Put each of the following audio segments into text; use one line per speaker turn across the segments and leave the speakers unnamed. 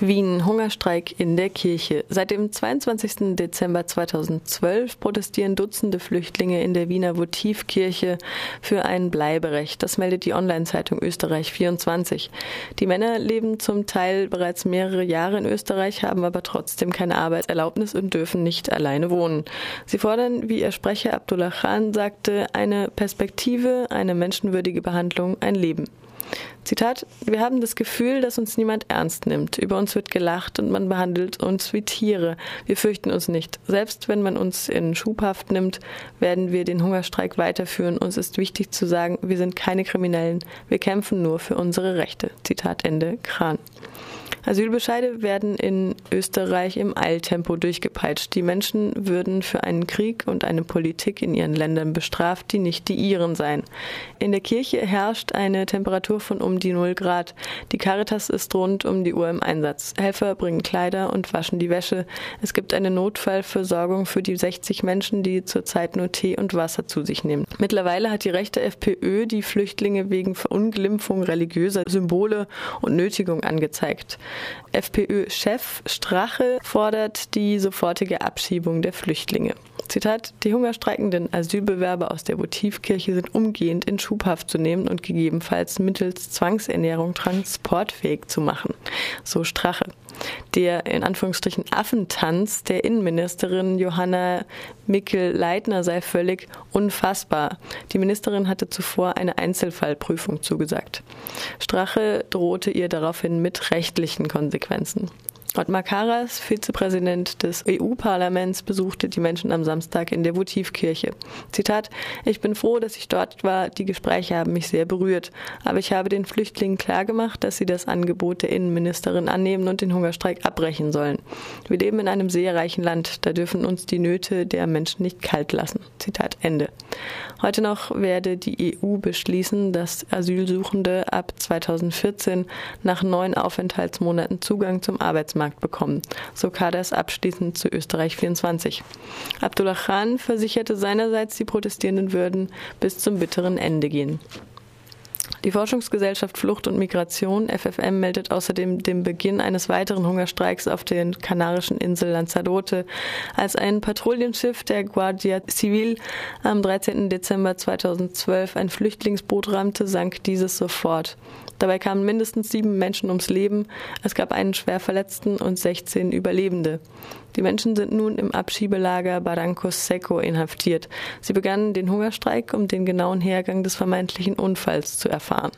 Wien, Hungerstreik in der Kirche. Seit dem 22. Dezember 2012 protestieren Dutzende Flüchtlinge in der Wiener Votivkirche für ein Bleiberecht. Das meldet die Online-Zeitung Österreich 24. Die Männer leben zum Teil bereits mehrere Jahre in Österreich, haben aber trotzdem keine Arbeitserlaubnis und dürfen nicht alleine wohnen. Sie fordern, wie ihr Sprecher Abdullah Khan sagte, eine Perspektive, eine menschenwürdige Behandlung, ein Leben. Zitat, wir haben das Gefühl, dass uns niemand ernst nimmt. Über uns wird gelacht und man behandelt uns wie Tiere. Wir fürchten uns nicht. Selbst wenn man uns in Schubhaft nimmt, werden wir den Hungerstreik weiterführen. Uns ist wichtig zu sagen, wir sind keine Kriminellen. Wir kämpfen nur für unsere Rechte. Zitat Ende. Kran. Asylbescheide werden in Österreich im Eiltempo durchgepeitscht. Die Menschen würden für einen Krieg und eine Politik in ihren Ländern bestraft, die nicht die ihren seien. In der Kirche herrscht eine Temperatur von um die 0 Grad. Die Caritas ist rund um die Uhr im Einsatz. Helfer bringen Kleider und waschen die Wäsche. Es gibt eine Notfallversorgung für die 60 Menschen, die zurzeit nur Tee und Wasser zu sich nehmen. Mittlerweile hat die rechte FPÖ die Flüchtlinge wegen Verunglimpfung religiöser Symbole und Nötigung angezeigt. FPÖ-Chef Strache fordert die sofortige Abschiebung der Flüchtlinge. Zitat, die hungerstreikenden Asylbewerber aus der Votivkirche sind umgehend in Schubhaft zu nehmen und gegebenenfalls mittels Zwangsernährung transportfähig zu machen. So Strache. Der in Anführungsstrichen Affentanz der Innenministerin Johanna Mickel-Leitner sei völlig unfassbar. Die Ministerin hatte zuvor eine Einzelfallprüfung zugesagt. Strache drohte ihr daraufhin mit rechtlichen Konsequenzen. Ottmar Karas, Vizepräsident des EU-Parlaments, besuchte die Menschen am Samstag in der Votivkirche. Zitat, ich bin froh, dass ich dort war. Die Gespräche haben mich sehr berührt. Aber ich habe den Flüchtlingen klargemacht, dass sie das Angebot der Innenministerin annehmen und den Hungerstreik abbrechen sollen. Wir leben in einem sehr reichen Land. Da dürfen uns die Nöte der Menschen nicht kalt lassen. Zitat Ende. Heute noch werde die EU beschließen, dass Asylsuchende ab 2014 nach neun Aufenthaltsmonaten Zugang zum Arbeitsmarkt Arbeitsmarkt bekommen. So Kaders abschließend zu Österreich 24. Abdullah Khan versicherte seinerseits, die Protestierenden würden bis zum bitteren Ende gehen. Die Forschungsgesellschaft Flucht und Migration FFM meldet außerdem den Beginn eines weiteren Hungerstreiks auf den kanarischen Insel Lanzarote. Als ein Patrouillenschiff der Guardia Civil am 13. Dezember 2012 ein Flüchtlingsboot rammte, sank dieses sofort. Dabei kamen mindestens sieben Menschen ums Leben. Es gab einen Schwerverletzten und 16 Überlebende. Die Menschen sind nun im Abschiebelager Barranco Seco inhaftiert. Sie begannen den Hungerstreik, um den genauen Hergang des vermeintlichen Unfalls zu erfahren.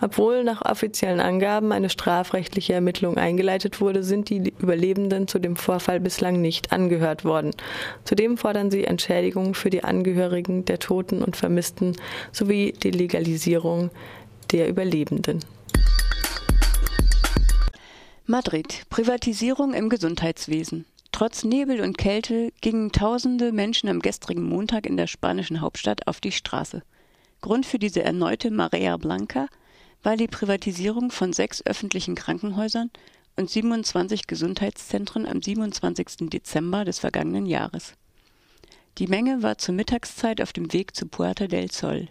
Obwohl nach offiziellen Angaben eine strafrechtliche Ermittlung eingeleitet wurde, sind die Überlebenden zu dem Vorfall bislang nicht angehört worden. Zudem fordern sie Entschädigungen für die Angehörigen der Toten und Vermissten sowie die Legalisierung der Überlebenden.
Madrid. Privatisierung im Gesundheitswesen. Trotz Nebel und Kälte gingen tausende Menschen am gestrigen Montag in der spanischen Hauptstadt auf die Straße. Grund für diese erneute Marea Blanca war die Privatisierung von sechs öffentlichen Krankenhäusern und 27 Gesundheitszentren am 27. Dezember des vergangenen Jahres. Die Menge war zur Mittagszeit auf dem Weg zu Puerta del Sol.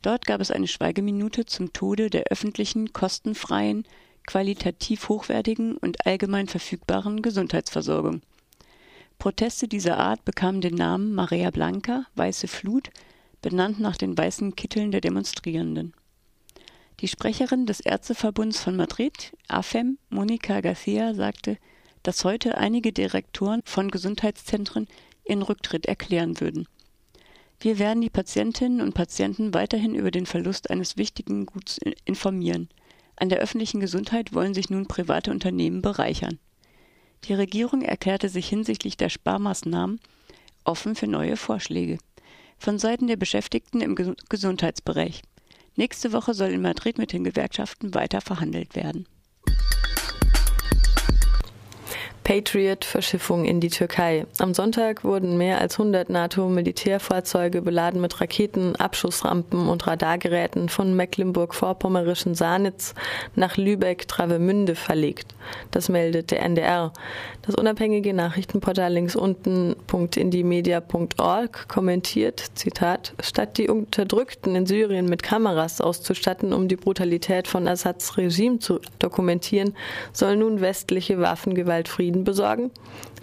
Dort gab es eine Schweigeminute zum Tode der öffentlichen, kostenfreien, qualitativ hochwertigen und allgemein verfügbaren Gesundheitsversorgung. Proteste dieser Art bekamen den Namen Marea Blanca, weiße Flut, benannt nach den weißen Kitteln der Demonstrierenden. Die Sprecherin des Ärzteverbunds von Madrid, AFEM, Monica Garcia, sagte, dass heute einige Direktoren von Gesundheitszentren ihren Rücktritt erklären würden. Wir werden die Patientinnen und Patienten weiterhin über den Verlust eines wichtigen Guts informieren. An der öffentlichen Gesundheit wollen sich nun private Unternehmen bereichern. Die Regierung erklärte sich hinsichtlich der Sparmaßnahmen offen für neue Vorschläge. Von Seiten der Beschäftigten im Gesundheitsbereich. Nächste Woche soll in Madrid mit den Gewerkschaften weiter verhandelt werden.
Patriot-Verschiffung in die Türkei. Am Sonntag wurden mehr als 100 NATO-Militärfahrzeuge beladen mit Raketen, Abschussrampen und Radargeräten von Mecklenburg-Vorpommerischen Sanitz nach Lübeck-Travemünde verlegt. Das meldet der NDR. Das unabhängige Nachrichtenportal links unten.indiemedia.org kommentiert, Zitat, statt die Unterdrückten in Syrien mit Kameras auszustatten, um die Brutalität von Assads Regime zu dokumentieren, soll nun westliche Waffengewalt Frieden Frieden besorgen?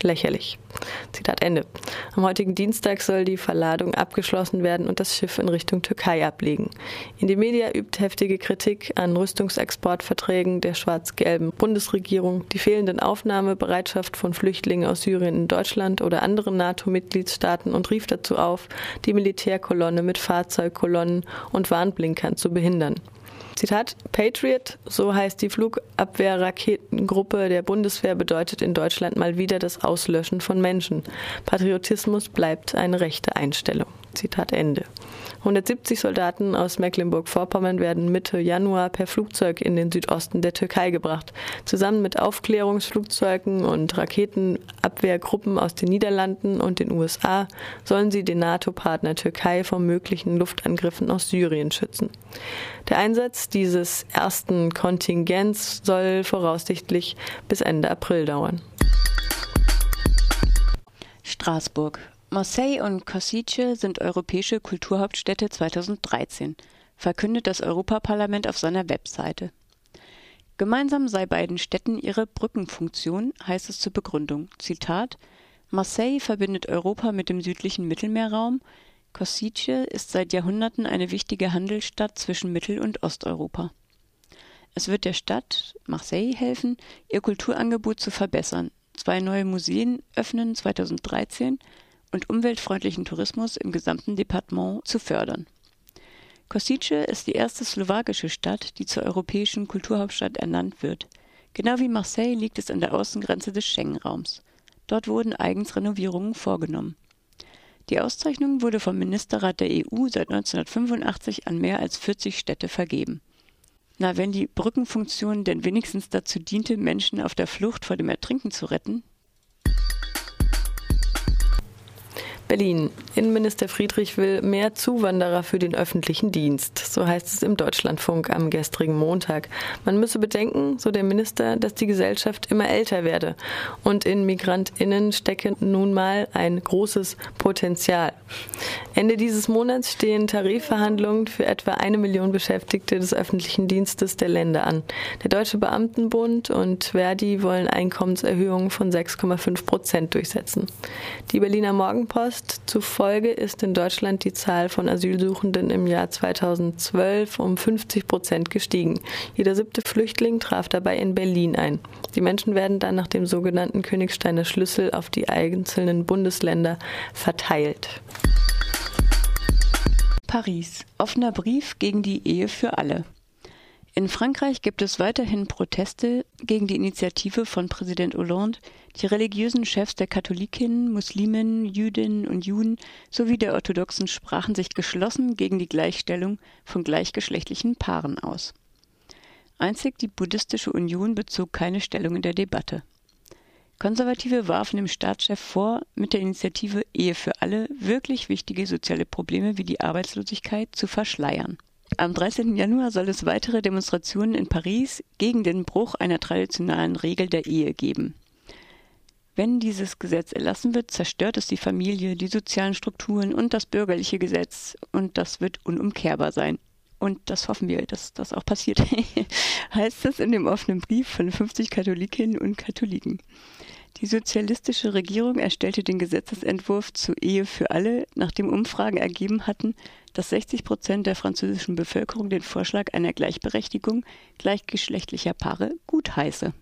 Lächerlich. Zitat Ende. Am heutigen Dienstag soll die Verladung abgeschlossen werden und das Schiff in Richtung Türkei ablegen. Indymedia übt heftige Kritik an Rüstungsexportverträgen der schwarz-gelben Bundesregierung, die fehlenden Aufnahmebereitschaft von Flüchtlingen aus Syrien in Deutschland oder anderen NATO-Mitgliedstaaten und rief dazu auf, die Militärkolonne mit Fahrzeugkolonnen und Warnblinkern zu behindern. Zitat, Patriot, so heißt die Flugabwehrraketengruppe der Bundeswehr, bedeutet in Deutschland mal wieder das Auslöschen von Menschen. Patriotismus bleibt eine rechte Einstellung. Zitat Ende. 170 Soldaten aus Mecklenburg-Vorpommern werden Mitte Januar per Flugzeug in den Südosten der Türkei gebracht. Zusammen mit Aufklärungsflugzeugen und Raketenabwehrgruppen aus den Niederlanden und den USA sollen sie den NATO-Partner Türkei vor möglichen Luftangriffen aus Syrien schützen. Der Einsatz dieses ersten Kontingents soll voraussichtlich bis Ende April dauern.
Straßburg. Marseille und Košice sind europäische Kulturhauptstädte 2013, verkündet das Europaparlament auf seiner Webseite. Gemeinsam sei beiden Städten ihre Brückenfunktion, heißt es zur Begründung. Zitat Marseille verbindet Europa mit dem südlichen Mittelmeerraum, Košice ist seit Jahrhunderten eine wichtige Handelsstadt zwischen Mittel- und Osteuropa. Es wird der Stadt Marseille helfen, ihr Kulturangebot zu verbessern. Zwei neue Museen öffnen 2013 und umweltfreundlichen Tourismus im gesamten Departement zu fördern. Kosice ist die erste slowakische Stadt, die zur europäischen Kulturhauptstadt ernannt wird. Genau wie Marseille liegt es an der Außengrenze des Schengen-Raums. Dort wurden eigens Renovierungen vorgenommen. Die Auszeichnung wurde vom Ministerrat der EU seit 1985 an mehr als 40 Städte vergeben. Na, wenn die Brückenfunktion denn wenigstens dazu diente, Menschen auf der Flucht vor dem Ertrinken zu retten,
Berlin. Innenminister Friedrich will mehr Zuwanderer für den öffentlichen Dienst. So heißt es im Deutschlandfunk am gestrigen Montag. Man müsse bedenken, so der Minister, dass die Gesellschaft immer älter werde. Und in MigrantInnen stecke nun mal ein großes Potenzial. Ende dieses Monats stehen Tarifverhandlungen für etwa eine Million Beschäftigte des öffentlichen Dienstes der Länder an. Der Deutsche Beamtenbund und Verdi wollen Einkommenserhöhungen von 6,5 Prozent durchsetzen. Die Berliner Morgenpost Post zufolge ist in Deutschland die Zahl von Asylsuchenden im Jahr 2012 um 50 Prozent gestiegen. Jeder siebte Flüchtling traf dabei in Berlin ein. Die Menschen werden dann nach dem sogenannten Königsteiner Schlüssel auf die einzelnen Bundesländer verteilt.
Paris. Offener Brief gegen die Ehe für alle. In Frankreich gibt es weiterhin Proteste gegen die Initiative von Präsident Hollande, die religiösen Chefs der Katholikinnen, Muslimen, Jüdinnen und Juden sowie der Orthodoxen sprachen sich geschlossen gegen die Gleichstellung von gleichgeschlechtlichen Paaren aus. Einzig die Buddhistische Union bezog keine Stellung in der Debatte. Konservative warfen dem Staatschef vor, mit der Initiative Ehe für alle wirklich wichtige soziale Probleme wie die Arbeitslosigkeit zu verschleiern. Am 13. Januar soll es weitere Demonstrationen in Paris gegen den Bruch einer traditionellen Regel der Ehe geben. Wenn dieses Gesetz erlassen wird, zerstört es die Familie, die sozialen Strukturen und das bürgerliche Gesetz, und das wird unumkehrbar sein. Und das hoffen wir, dass das auch passiert, heißt es in dem offenen Brief von 50 Katholikinnen und Katholiken. Die sozialistische Regierung erstellte den Gesetzesentwurf zur Ehe für alle, nachdem Umfragen ergeben hatten, dass 60 Prozent der französischen Bevölkerung den Vorschlag einer Gleichberechtigung gleichgeschlechtlicher Paare gutheiße.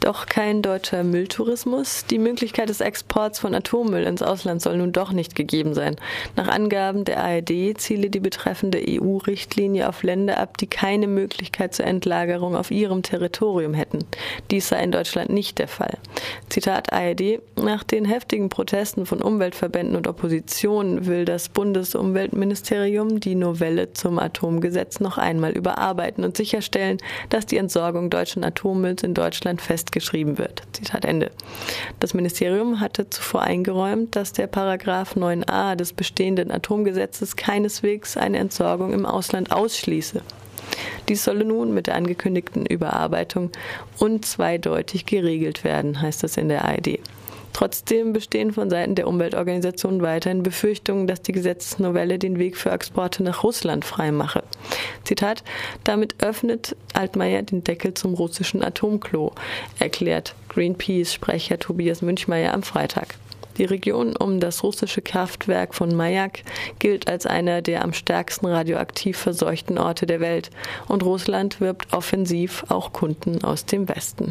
Doch kein deutscher Mülltourismus. Die Möglichkeit des Exports von Atommüll ins Ausland soll nun doch nicht gegeben sein. Nach Angaben der ARD ziele die betreffende EU-Richtlinie auf Länder ab, die keine Möglichkeit zur Endlagerung auf ihrem Territorium hätten. Dies sei in Deutschland nicht der Fall. Zitat ARD. Nach den heftigen Protesten von Umweltverbänden und Opposition will das Bundesumweltministerium die Novelle zum Atomgesetz noch einmal überarbeiten und sicherstellen, dass die Entsorgung deutschen Atommülls in Deutschland festgeschrieben wird. Zitat Ende. Das Ministerium hatte zuvor eingeräumt, dass der Paragraph 9a des bestehenden Atomgesetzes keineswegs eine Entsorgung im Ausland ausschließe. Dies solle nun mit der angekündigten Überarbeitung unzweideutig geregelt werden, heißt es in der ARD. Trotzdem bestehen von Seiten der Umweltorganisationen weiterhin Befürchtungen, dass die Gesetzesnovelle den Weg für Exporte nach Russland freimache. Zitat, damit öffnet Altmaier den Deckel zum russischen Atomklo, erklärt Greenpeace-Sprecher Tobias Münchmeier am Freitag. Die Region um das russische Kraftwerk von Mayak gilt als einer der am stärksten radioaktiv verseuchten Orte der Welt und Russland wirbt offensiv auch Kunden aus dem Westen.